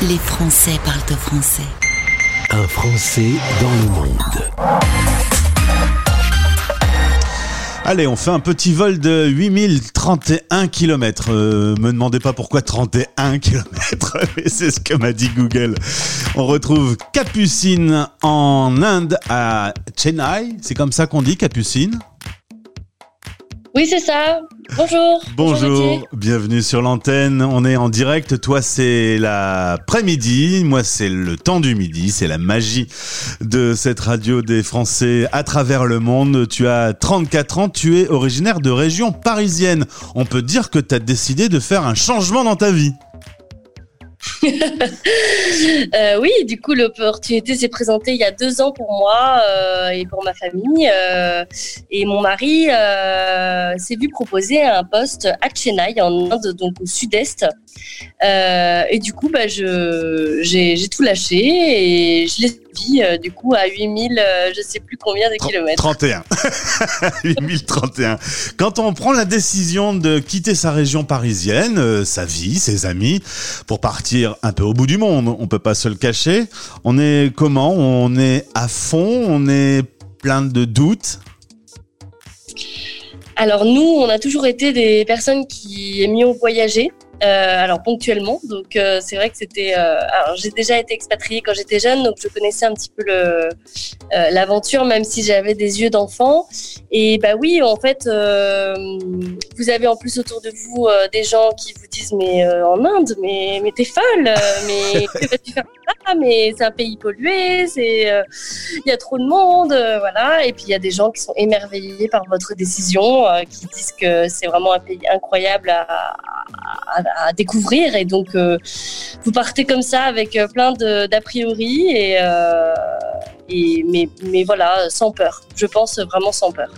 Les Français parlent au français. Un Français dans le monde. Allez, on fait un petit vol de 8031 km. Euh, me demandez pas pourquoi 31 km, mais c'est ce que m'a dit Google. On retrouve Capucine en Inde à Chennai. C'est comme ça qu'on dit Capucine? Oui, c'est ça. Bonjour. Bonjour, bienvenue sur l'antenne. On est en direct. Toi, c'est l'après-midi. Moi, c'est le temps du midi. C'est la magie de cette radio des Français à travers le monde. Tu as 34 ans. Tu es originaire de région parisienne. On peut dire que tu as décidé de faire un changement dans ta vie. Euh, oui, du coup, l'opportunité s'est présentée il y a deux ans pour moi euh, et pour ma famille. Euh, et mon mari s'est vu proposer un poste à Chennai, en Inde, donc au sud-est. et du coup, bah, j'ai tout lâché et je l'ai vie, du coup, à 8000, je sais plus combien de kilomètres. 31. 8031. Quand on prend la décision de quitter sa région parisienne, sa vie, ses amis, pour partir un peu au bout du monde, on peut pas se le cacher. On est comment? On est à fond? On est plein de doutes? Alors nous, on a toujours été des personnes qui aimions voyager. Euh, alors ponctuellement. Donc euh, c'est vrai que c'était. Euh, alors j'ai déjà été expatriée quand j'étais jeune, donc je connaissais un petit peu l'aventure, même si j'avais des yeux d'enfant. Et bah oui, en fait, vous avez en plus autour de vous des gens qui vous disent mais en Inde, mais mais t'es folle, mais que vas-tu faire Mais c'est un pays pollué, c'est il y a trop de monde, voilà. Et puis il y a des gens qui sont émerveillés par votre décision, qui disent que c'est vraiment un pays incroyable à, à découvrir. Et donc, euh, vous partez comme ça avec euh, plein d'a priori, et, euh, et, mais, mais voilà, sans peur. Je pense vraiment sans peur.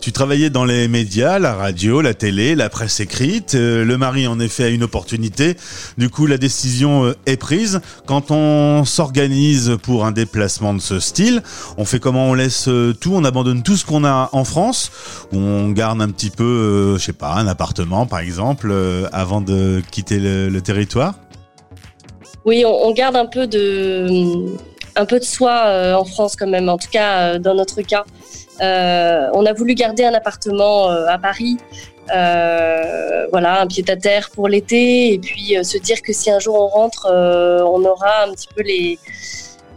Tu travaillais dans les médias, la radio, la télé, la presse écrite. le mari, en effet, a une opportunité. Du coup, la décision est prise. Quand on s'organise pour un déplacement de ce style, on fait comment On laisse tout, on abandonne tout ce qu'on a en France, ou on garde un petit peu, je sais pas, un appartement, par exemple, avant de quitter le, territoire? Oui, on, garde un peu de, un peu de soi euh, en France quand même, en tout cas euh, dans notre cas. Euh, on a voulu garder un appartement à Paris, voilà, un pied à terre pour l'été, et puis se dire que si un jour on rentre, on aura un petit peu les,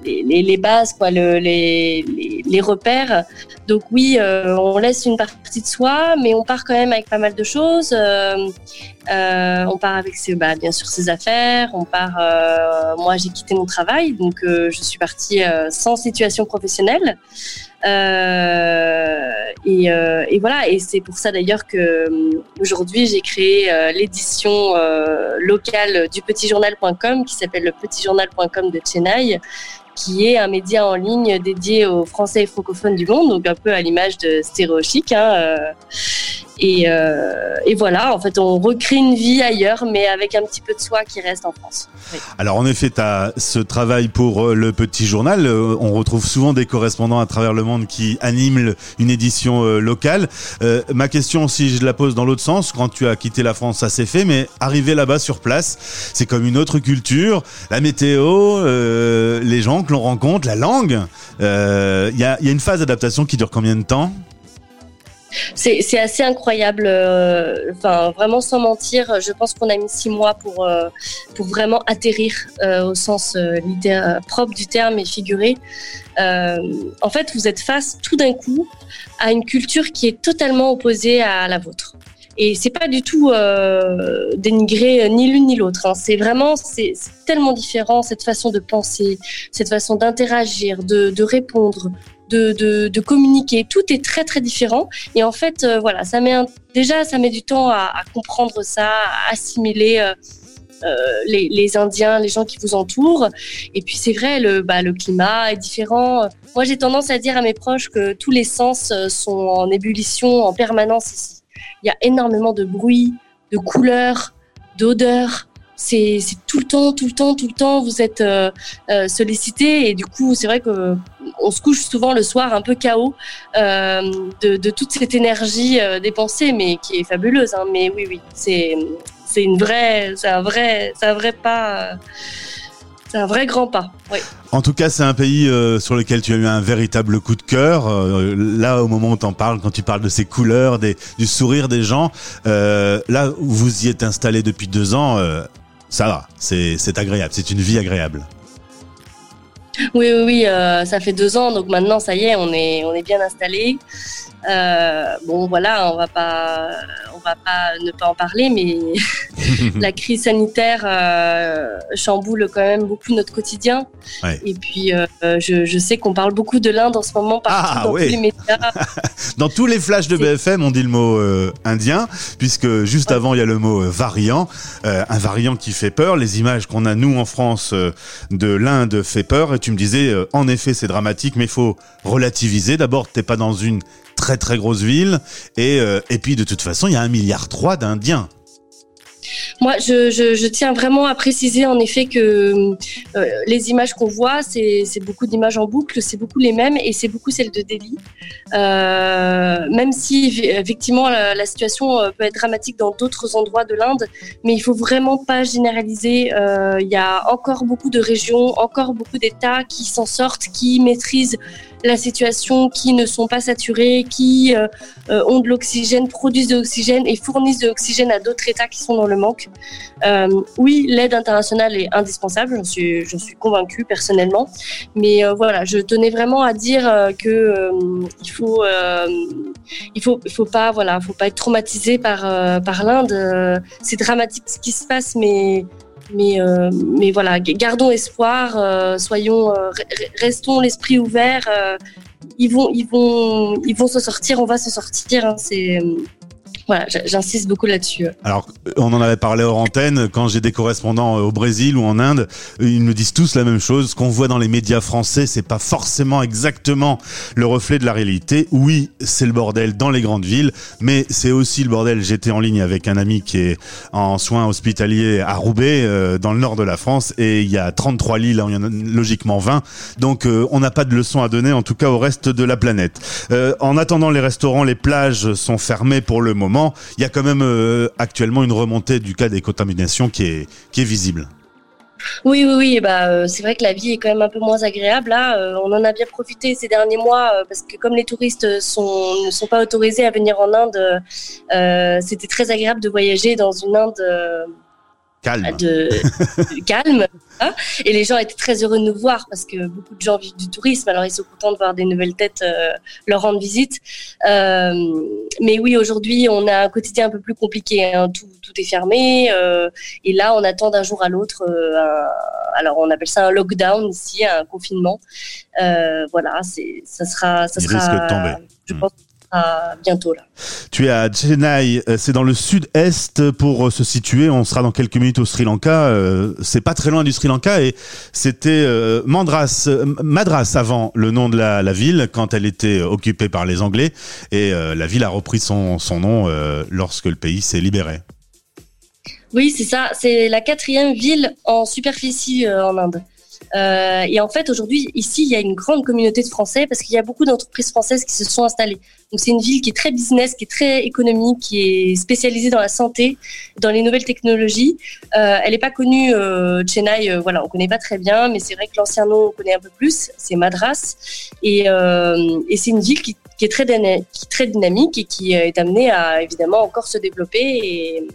les, bases, quoi, le, les, les, repères. Donc oui, euh, on laisse une partie de soi, mais on part quand même avec pas mal de choses. Euh, euh, on part avec ses, bah, bien sûr ses affaires. On part. moi, j'ai quitté mon travail, donc je suis partie sans situation professionnelle. Et, voilà, et c'est pour ça d'ailleurs que aujourd'hui j'ai créé l'édition locale du petitjournal.com qui s'appelle le petitjournal.com de Chennai, qui est un média en ligne dédié aux Français francophones du monde, donc un peu à l'image de Stéréo Chic. Hein, euh. Et, euh, et, voilà, en fait, on recrée une vie ailleurs, mais avec un petit peu de soi qui reste en France. Alors, en effet, tu as ce travail pour euh, le petit journal. On retrouve souvent des correspondants à travers le monde qui animent une édition locale. ma question, si je la pose dans l'autre sens, quand tu as quitté la France, ça s'est fait, mais arriver là-bas sur place, c'est comme une autre culture. La météo, les gens que l'on rencontre, la langue. Il euh, y, a, une phase d'adaptation qui dure combien de temps? C'est assez incroyable. Euh, enfin, vraiment sans mentir, je pense qu'on a mis six mois pour, euh, pour vraiment atterrir au sens propre du terme et figuré. en fait, vous êtes face tout d'un coup à une culture qui est totalement opposée à la vôtre. Et c'est pas du tout euh, dénigrer ni l'une ni l'autre. Hein. C'est vraiment, c'est tellement différent cette façon de penser, cette façon d'interagir, de, répondre, de, communiquer. Tout est très très différent. Et en fait, euh, voilà, ça met déjà ça met du temps à, comprendre ça, à assimiler. Euh, euh les, Indiens, les gens qui vous entourent. Et puis c'est vrai, le, bah, le climat est différent. Moi, j'ai tendance à dire à mes proches que tous les sens sont en ébullition en permanence ici il y a énormément de bruit, de couleurs, d'odeurs. C'est tout le temps, tout le temps, tout le temps, vous êtes euh, euh, sollicité et du coup, c'est vrai que on se couche souvent le soir un peu chaos euh, de, toute cette énergie dépensée, mais qui est fabuleuse. Hein. Mais oui, oui, c'est une vraie, un vrai, un vrai pas. C'est un vrai grand pas. En tout cas, c'est un pays euh, sur lequel tu as eu un véritable coup de cœur. Euh, là, au moment où tu en parles, quand tu parles de ces couleurs, du sourire des gens, euh, là où vous y êtes installé depuis deux ans, euh, ça va, c'est agréable, c'est une vie agréable. Oui, oui, oui, euh, ça fait deux ans, donc maintenant, ça y est, on est, on est bien installé. Euh, bon, voilà, on va pas, on va pas ne pas en parler, mais la crise sanitaire euh, chamboule quand même beaucoup notre quotidien. Ouais. Et puis, euh, je, je sais qu'on parle beaucoup de l'Inde en ce moment partout Ah, dans oui. tous les médias. Dans tous les flashs de BFM, on dit le mot euh, indien, puisque juste avant, il y a le mot variant, un variant qui fait peur. Les images qu'on a, nous, en France, de l'Inde fait peur. Et tu me disais, en effet, c'est dramatique, mais il faut relativiser. D'abord, t'es pas dans une très très grosse ville. Et, euh, et puis, de toute façon, il y a un milliard trois d'Indiens. Moi, je, je, je tiens vraiment à préciser en effet que euh, les images qu'on voit, c'est beaucoup d'images en boucle, c'est beaucoup les mêmes et c'est beaucoup celles de Delhi. Euh, même si effectivement la, la situation euh, peut être dramatique dans d'autres endroits de l'Inde, mais il faut vraiment pas généraliser. Euh, Il y a encore beaucoup de régions, encore beaucoup d'États qui s'en sortent, qui maîtrisent la situation, qui ne sont pas saturés, qui euh, euh, ont de l'oxygène, produisent de l'oxygène et fournissent de l'oxygène à d'autres États qui sont dans le manque. Euh, oui, l'aide internationale est indispensable, j'en suis, convaincue personnellement. Mais voilà, je tenais vraiment à dire que il faut, il faut, faut pas, voilà, faut pas être traumatisé par par l'Inde. C'est dramatique ce qui se passe, mais mais, euh, mais voilà, gardons espoir, euh, soyons, euh, re- re- restons l'esprit ouvert. euh, ils vont, ils vont, ils vont se sortir. On va se sortir. hein, c'est euh, voilà, j'insiste beaucoup là-dessus. Alors, on en avait parlé hors antenne, quand j'ai des correspondants euh, au Brésil ou en Inde, ils me disent tous la même chose. Ce qu'on voit dans les médias français, c'est pas forcément exactement le reflet de la réalité. Oui, c'est le bordel dans les grandes villes, mais c'est aussi le bordel. J'étais en ligne avec un ami qui est en soins hospitaliers à Roubaix, euh, dans le nord de la France, et il y a 33 lits, là, il y en a logiquement 20. Donc, euh, on n'a pas de leçon à donner, en tout cas au reste de la planète. Euh, en attendant, les restaurants, les plages sont fermés pour le moment. Il y a quand même euh, actuellement une remontée du cas des contaminations qui est, qui est visible. Oui, oui, oui. Bah, euh, c'est vrai que la vie est quand même un peu moins agréable. Là, Euh, on en a bien profité ces derniers mois parce que comme les touristes sont, ne sont pas autorisés à venir en Inde, c'était très agréable de voyager dans une Inde. Calme. de, de calme. hein. Et les gens étaient très heureux de nous voir parce que beaucoup de gens vivent du tourisme, alors ils sont contents de voir des nouvelles têtes euh, leur rendre visite. Euh, mais oui, aujourd'hui, on a un quotidien un peu plus compliqué. hein. Tout, tout est fermé. euh, et là, on attend d'un jour à l'autre. alors, on appelle ça un lockdown ici, un confinement. Voilà, ça sera, ça Il sera. risque de tomber. Je pense ça sera bientôt là. Tu es à Chennai, euh, c'est dans le sud-est pour euh, se situer. On sera dans quelques minutes au Sri Lanka. euh, C'est pas très loin du Sri Lanka et c'était Mandras, Madras avant le nom de la, la ville quand elle était occupée par les Anglais et la ville a repris son, son nom lorsque le pays s'est libéré. Oui, c'est ça. C'est la quatrième ville en superficie en Inde. Euh, et en fait, aujourd'hui, ici, il y a une grande communauté de Français parce qu'il y a beaucoup d'entreprises françaises qui se sont installées. Donc, c'est une ville qui est très business, qui est très économique, qui est spécialisée dans la santé, dans les nouvelles technologies. Euh, elle n'est pas connue, euh, Chennai, voilà, on connaît pas très bien, mais c'est vrai que l'ancien nom, on connaît un peu plus. C'est Madras. Et, c'est une ville qui, qui est très, dyna- qui est très dynamique et qui est amenée à, évidemment, encore se développer et,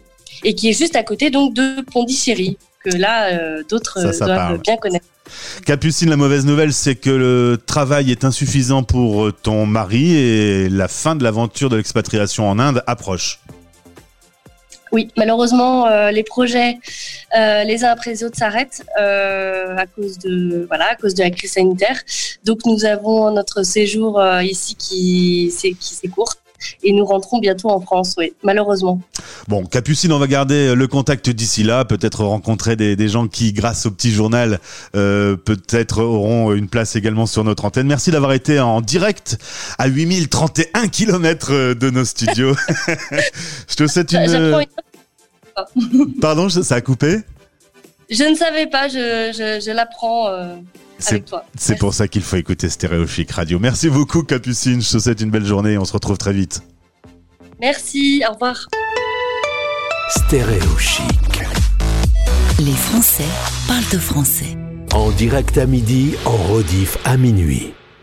et qui est juste à côté donc de Pondichéry que là euh, d'autres ça doivent parle. bien connaître. Capucine, la mauvaise nouvelle, c'est que le travail est insuffisant pour euh, ton mari et la fin de l'aventure de l'expatriation en Inde approche. Oui, malheureusement euh, les projets euh, les uns après les autres s'arrêtent euh, à cause de voilà à cause de la crise sanitaire. Donc nous avons notre séjour euh, ici qui c'est qui s'écourte et nous rentrons bientôt en France. Oui, malheureusement. Bon, Capucine, on va garder le contact d'ici là, peut-être rencontrer des, des gens qui, grâce au petit journal, euh, peut-être auront une place également sur notre antenne. Merci d'avoir été en direct à 8031 km de nos studios. Je te souhaite une... Pardon, ça a coupé? Je ne savais pas, je, je, je l'apprends euh, avec toi. c'est pour ça qu'il faut écouter Stéréochic Radio. Merci beaucoup Capucine, je te souhaite une belle journée et on se retrouve très vite. Merci, au revoir. Stéréo chic. Les Français parlent de français. En direct à midi, en rediff à minuit.